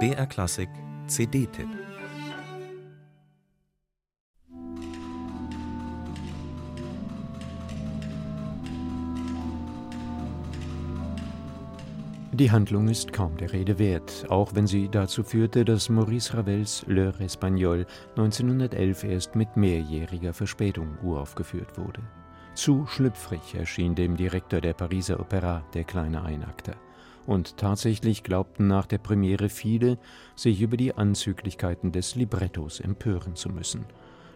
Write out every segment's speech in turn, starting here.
BR Klassik CD-Tipp Die Handlung ist kaum der Rede wert, auch wenn sie dazu führte, dass Maurice Ravels L'Heure Espagnole 1911 erst mit mehrjähriger Verspätung uraufgeführt wurde. Zu schlüpfrig erschien dem Direktor der Pariser Opera der kleine Einakter. Und tatsächlich glaubten nach der Premiere viele, sich über die Anzüglichkeiten des Librettos empören zu müssen.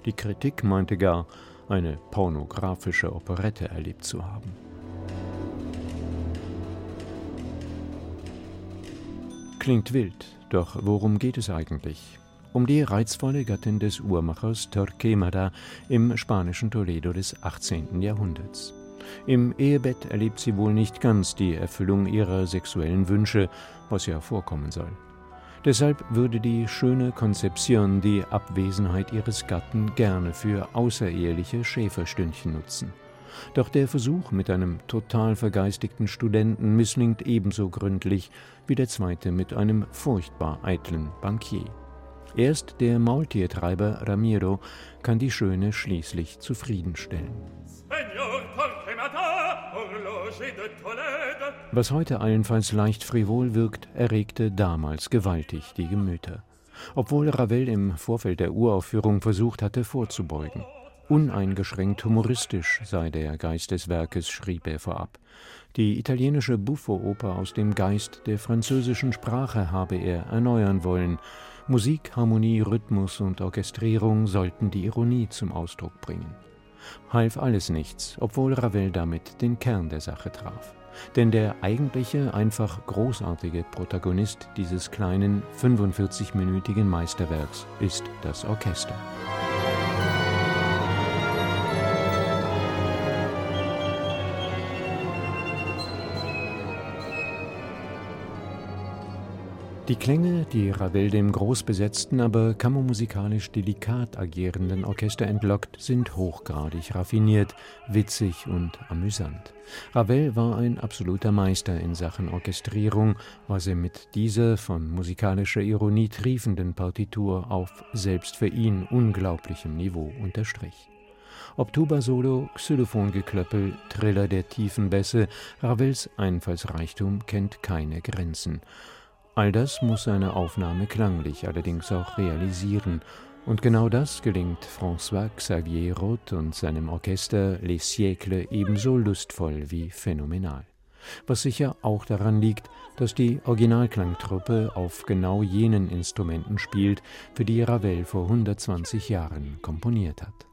Die Kritik meinte gar, eine pornografische Operette erlebt zu haben. Klingt wild, doch worum geht es eigentlich? Um die reizvolle Gattin des Uhrmachers Torquemada im spanischen Toledo des 18. Jahrhunderts. Im Ehebett erlebt sie wohl nicht ganz die Erfüllung ihrer sexuellen Wünsche, was ja vorkommen soll. Deshalb würde die schöne Konzeption die Abwesenheit ihres Gatten gerne für außereheliche Schäferstündchen nutzen. Doch der Versuch mit einem total vergeistigten Studenten misslingt ebenso gründlich wie der zweite mit einem furchtbar eitlen Bankier. Erst der Maultiertreiber Ramiro kann die Schöne schließlich zufriedenstellen. Was heute allenfalls leicht frivol wirkt, erregte damals gewaltig die Gemüter. Obwohl Ravel im Vorfeld der Uraufführung versucht hatte, vorzubeugen. Uneingeschränkt humoristisch sei der Geist des Werkes, schrieb er vorab. Die italienische Buffo-Oper aus dem Geist der französischen Sprache habe er erneuern wollen. Musik, Harmonie, Rhythmus und Orchestrierung sollten die Ironie zum Ausdruck bringen. Half alles nichts, obwohl Ravel damit den Kern der Sache traf. Denn der eigentliche, einfach großartige Protagonist dieses kleinen 45-minütigen Meisterwerks ist das Orchester. Die Klänge, die Ravel dem großbesetzten, aber kammermusikalisch delikat agierenden Orchester entlockt, sind hochgradig raffiniert, witzig und amüsant. Ravel war ein absoluter Meister in Sachen Orchestrierung, was er mit dieser von musikalischer Ironie triefenden Partitur auf selbst für ihn unglaublichem Niveau unterstrich. Ob Tuba-Solo, Xylophongeklöppel, Triller der tiefen Bässe, Ravels Einfallsreichtum kennt keine Grenzen. All das muss seine Aufnahme klanglich allerdings auch realisieren, und genau das gelingt François Xavier Roth und seinem Orchester Les Siècles ebenso lustvoll wie phänomenal. Was sicher auch daran liegt, dass die Originalklangtruppe auf genau jenen Instrumenten spielt, für die Ravel vor 120 Jahren komponiert hat.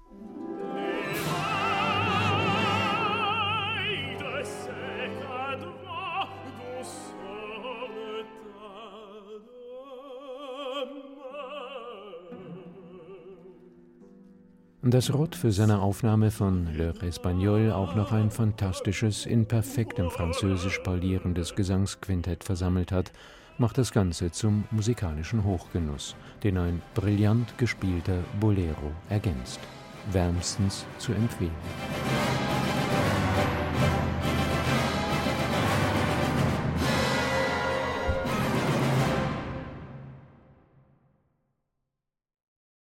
Dass Roth für seine Aufnahme von L'Heure Espagnole auch noch ein fantastisches, in perfektem Französisch parlierendes Gesangsquintett versammelt hat, macht das Ganze zum musikalischen Hochgenuss, den ein brillant gespielter Bolero ergänzt. Wärmstens zu empfehlen.